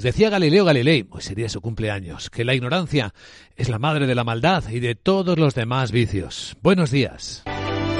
Decía Galileo Galilei, pues sería su cumpleaños, que la ignorancia es la madre de la maldad y de todos los demás vicios. Buenos días.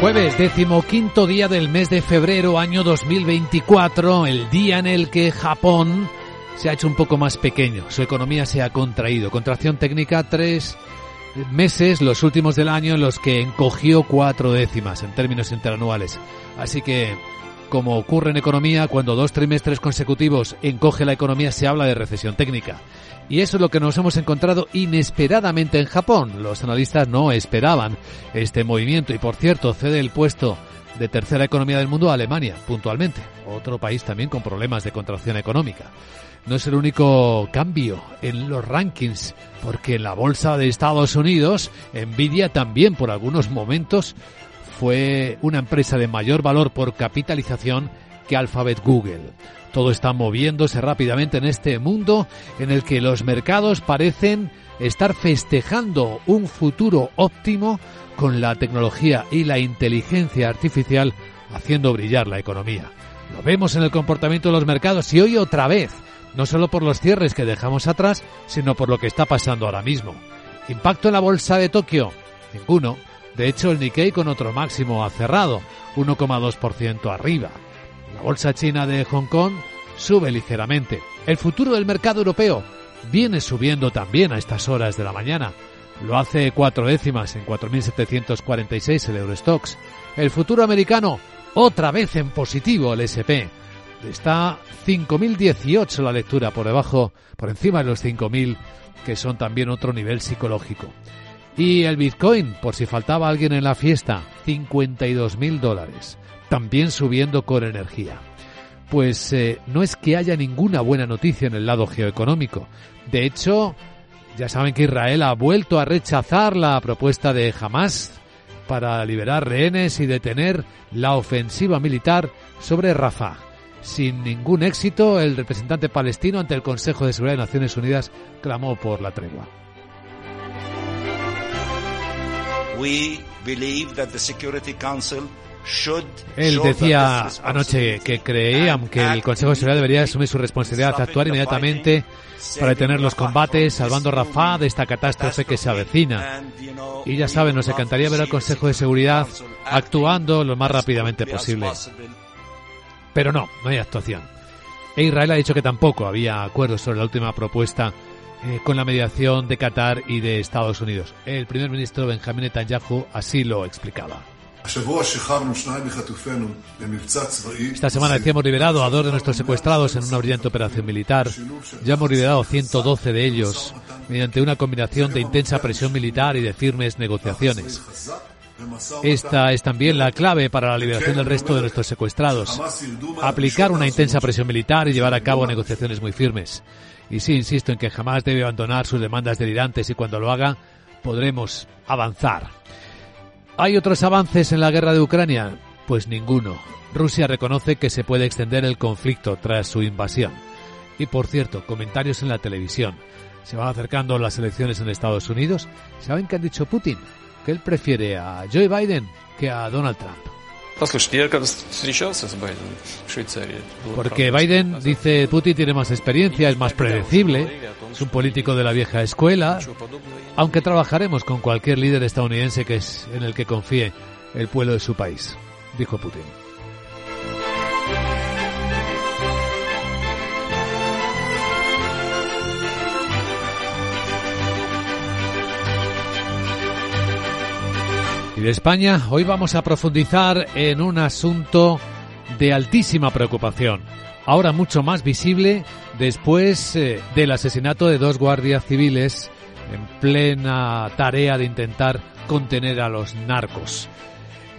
Jueves, decimoquinto día del mes de febrero, año 2024, el día en el que Japón se ha hecho un poco más pequeño, su economía se ha contraído. Contracción técnica, tres meses, los últimos del año, en los que encogió cuatro décimas en términos interanuales. Así que como ocurre en economía, cuando dos trimestres consecutivos encoge la economía se habla de recesión técnica. Y eso es lo que nos hemos encontrado inesperadamente en Japón. Los analistas no esperaban este movimiento y por cierto cede el puesto de tercera economía del mundo a Alemania, puntualmente, otro país también con problemas de contracción económica. No es el único cambio en los rankings, porque en la bolsa de Estados Unidos, Nvidia también por algunos momentos fue una empresa de mayor valor por capitalización que Alphabet Google. Todo está moviéndose rápidamente en este mundo en el que los mercados parecen estar festejando un futuro óptimo con la tecnología y la inteligencia artificial haciendo brillar la economía. Lo vemos en el comportamiento de los mercados y hoy otra vez, no solo por los cierres que dejamos atrás, sino por lo que está pasando ahora mismo. Impacto en la bolsa de Tokio, ninguno. De hecho, el Nikkei con otro máximo ha cerrado, 1,2% arriba. La bolsa china de Hong Kong sube ligeramente. El futuro del mercado europeo viene subiendo también a estas horas de la mañana. Lo hace cuatro décimas en 4.746 el Eurostox. El futuro americano otra vez en positivo el SP. Está 5.018 la lectura por debajo, por encima de los 5.000 que son también otro nivel psicológico. Y el Bitcoin, por si faltaba alguien en la fiesta, 52.000 dólares, también subiendo con energía. Pues eh, no es que haya ninguna buena noticia en el lado geoeconómico. De hecho, ya saben que Israel ha vuelto a rechazar la propuesta de Hamas para liberar rehenes y detener la ofensiva militar sobre Rafah. Sin ningún éxito, el representante palestino ante el Consejo de Seguridad de Naciones Unidas clamó por la tregua. Él decía anoche que creían que el Consejo de Seguridad debería asumir su responsabilidad, actuar inmediatamente para detener los combates, salvando a Rafah de esta catástrofe que se avecina. Y ya saben, nos encantaría ver al Consejo de Seguridad actuando lo más rápidamente posible. Pero no, no hay actuación. E Israel ha dicho que tampoco había acuerdo sobre la última propuesta eh, con la mediación de Qatar y de Estados Unidos. El primer ministro Benjamin Netanyahu así lo explicaba. Esta semana decíamos liberado a dos de nuestros secuestrados en una brillante operación militar. Ya hemos liberado 112 de ellos mediante una combinación de intensa presión militar y de firmes negociaciones. Esta es también la clave para la liberación del resto de nuestros secuestrados. Aplicar una intensa presión militar y llevar a cabo negociaciones muy firmes. Y sí, insisto en que jamás debe abandonar sus demandas delirantes y cuando lo haga podremos avanzar. ¿Hay otros avances en la guerra de Ucrania? Pues ninguno. Rusia reconoce que se puede extender el conflicto tras su invasión. Y por cierto, comentarios en la televisión. Se van acercando las elecciones en Estados Unidos. ¿Saben qué ha dicho Putin? Que él prefiere a Joe Biden que a Donald Trump. Porque Biden, dice Putin, tiene más experiencia, es más predecible, es un político de la vieja escuela, aunque trabajaremos con cualquier líder estadounidense que es en el que confíe el pueblo de su país, dijo Putin. Y de España, hoy vamos a profundizar en un asunto de altísima preocupación, ahora mucho más visible después eh, del asesinato de dos guardias civiles en plena tarea de intentar contener a los narcos.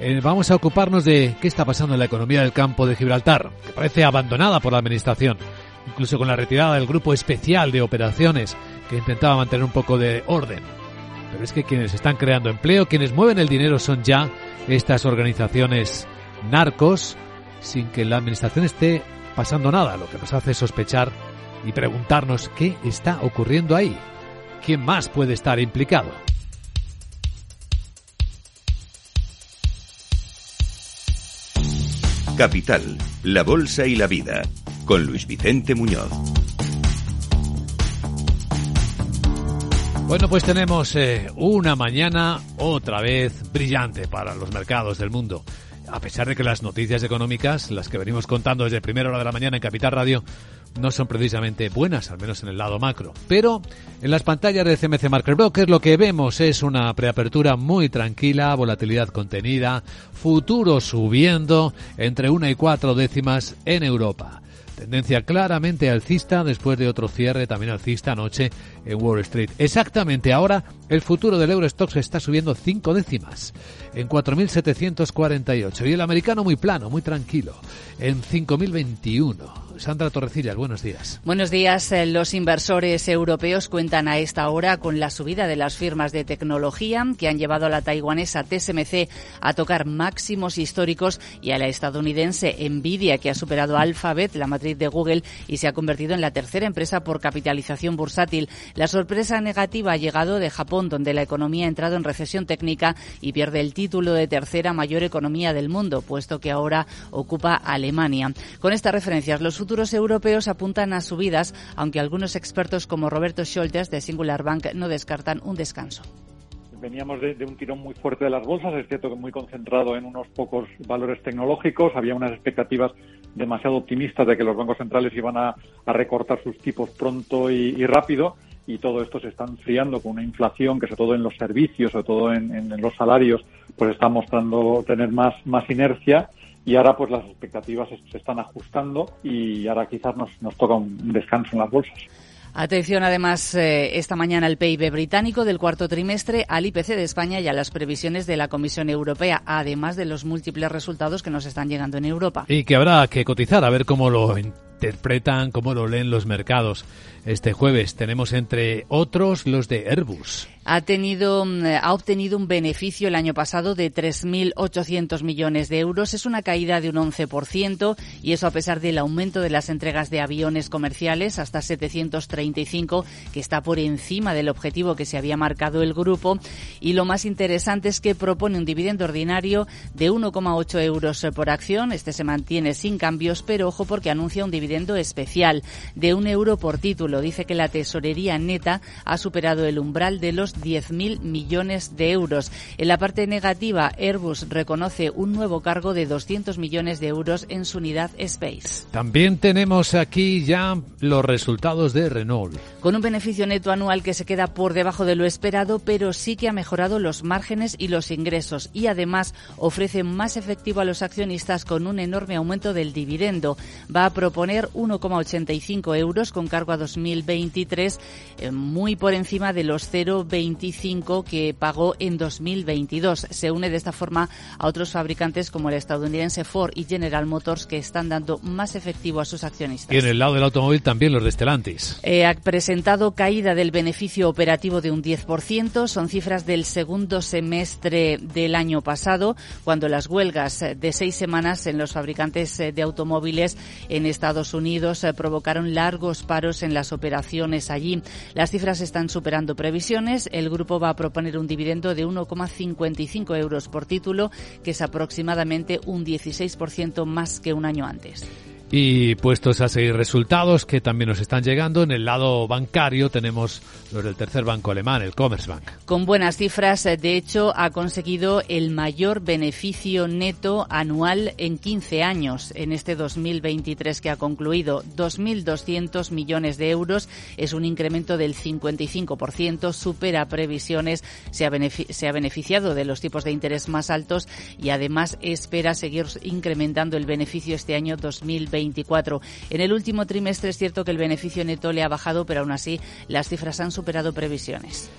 Eh, vamos a ocuparnos de qué está pasando en la economía del campo de Gibraltar, que parece abandonada por la Administración, incluso con la retirada del grupo especial de operaciones que intentaba mantener un poco de orden. Pero es que quienes están creando empleo, quienes mueven el dinero son ya estas organizaciones narcos, sin que la administración esté pasando nada, lo que nos hace sospechar y preguntarnos qué está ocurriendo ahí. ¿Quién más puede estar implicado? Capital, la Bolsa y la Vida, con Luis Vicente Muñoz. Bueno, pues tenemos eh, una mañana otra vez brillante para los mercados del mundo. A pesar de que las noticias económicas, las que venimos contando desde primera hora de la mañana en Capital Radio, no son precisamente buenas, al menos en el lado macro. Pero en las pantallas de CMC Market Broker lo que vemos es una preapertura muy tranquila, volatilidad contenida, futuro subiendo entre una y cuatro décimas en Europa. Tendencia claramente alcista después de otro cierre también alcista anoche en Wall Street. Exactamente ahora el futuro del Eurostox está subiendo cinco décimas en 4.748 y el americano muy plano, muy tranquilo en 5.021. Sandra Torrecillas, buenos días. Buenos días. Eh, los inversores europeos cuentan a esta hora con la subida de las firmas de tecnología que han llevado a la taiwanesa TSMC a tocar máximos históricos y a la estadounidense Nvidia que ha superado Alphabet, la matriz de Google, y se ha convertido en la tercera empresa por capitalización bursátil. La sorpresa negativa ha llegado de Japón, donde la economía ha entrado en recesión técnica y pierde el título de tercera mayor economía del mundo, puesto que ahora ocupa Alemania. Con estas referencias, los futuros europeos apuntan a subidas, aunque algunos expertos como Roberto Scholtes de Singular Bank no descartan un descanso. Veníamos de, un tirón muy fuerte de las bolsas, es cierto que muy concentrado en unos pocos valores tecnológicos, había unas expectativas demasiado optimistas de que los bancos centrales iban a, recortar sus tipos pronto y, rápido, y todo esto se está enfriando con una inflación que sobre todo en los servicios, sobre todo en, los salarios, pues está mostrando tener más inercia y ahora pues las expectativas se están ajustando y ahora quizás nos, nos toca un descanso en las bolsas. Atención además eh, esta mañana al PIB británico del cuarto trimestre, al IPC de España y a las previsiones de la Comisión Europea, además de los múltiples resultados que nos están llegando en Europa. Y que habrá que cotizar a ver cómo lo interpretan, cómo lo leen los mercados. Este jueves tenemos entre otros los de Airbus. Ha, tenido, mm, ha obtenido un beneficio el año pasado de 3.800 millones de euros. Es una caída de un 11% y eso a pesar del aumento de las entregas de aviones comerciales hasta 735, que está por encima del objetivo que se había marcado el grupo. Y lo más interesante es que propone un dividendo ordinario de 1,8 euros por acción. Este se mantiene sin cambios, pero ojo porque anuncia un dividendo especial de un euro por título. Dice que la tesorería neta ha superado el umbral de los 10.000 millones de euros. En la parte negativa, Airbus reconoce un nuevo cargo de 200 millones de euros en su unidad Space. También tenemos aquí ya los resultados de Renault. Con un beneficio neto anual que se queda por debajo de lo esperado, pero sí que ha mejorado los márgenes y los ingresos y además ofrece más efectivo a los accionistas con un enorme aumento del dividendo. Va a proponer 1,85 euros con cargo a 2023, eh, muy por encima de los 0,20 25 que pagó en 2022. Se une de esta forma a otros fabricantes como el estadounidense Ford y General Motors que están dando más efectivo a sus accionistas. Y en el lado del automóvil también los de Stellantis. Eh, ha presentado caída del beneficio operativo de un 10%. Son cifras del segundo semestre del año pasado, cuando las huelgas de seis semanas en los fabricantes eh, de automóviles en Estados Unidos eh, provocaron largos paros en las operaciones allí. Las cifras están superando previsiones el grupo va a proponer un dividendo de 1,55 euros por título, que es aproximadamente un 16% más que un año antes. Y puestos a seguir resultados que también nos están llegando, en el lado bancario tenemos los del tercer banco alemán, el Commerzbank. Con buenas cifras, de hecho, ha conseguido el mayor beneficio neto anual en 15 años en este 2023 que ha concluido. 2.200 millones de euros es un incremento del 55%, supera previsiones, se ha, se ha beneficiado de los tipos de interés más altos y además espera seguir incrementando el beneficio este año 2023 en el último trimestre es cierto que el beneficio neto le ha bajado, pero aún así las cifras han superado previsiones.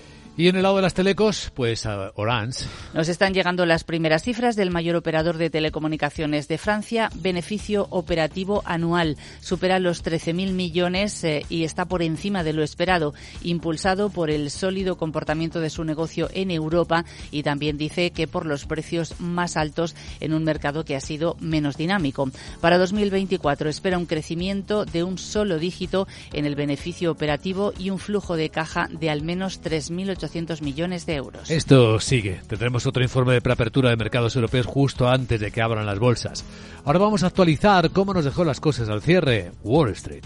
Y en el lado de las telecos, pues Orange. Nos están llegando las primeras cifras del mayor operador de telecomunicaciones de Francia. Beneficio operativo anual supera los 13.000 millones eh, y está por encima de lo esperado, impulsado por el sólido comportamiento de su negocio en Europa y también dice que por los precios más altos en un mercado que ha sido menos dinámico. Para 2024 espera un crecimiento de un solo dígito en el beneficio operativo y un flujo de caja de al menos 3.800 millones de euros. Esto sigue. Tendremos otro informe de preapertura de mercados europeos justo antes de que abran las bolsas. Ahora vamos a actualizar cómo nos dejó las cosas al cierre Wall Street.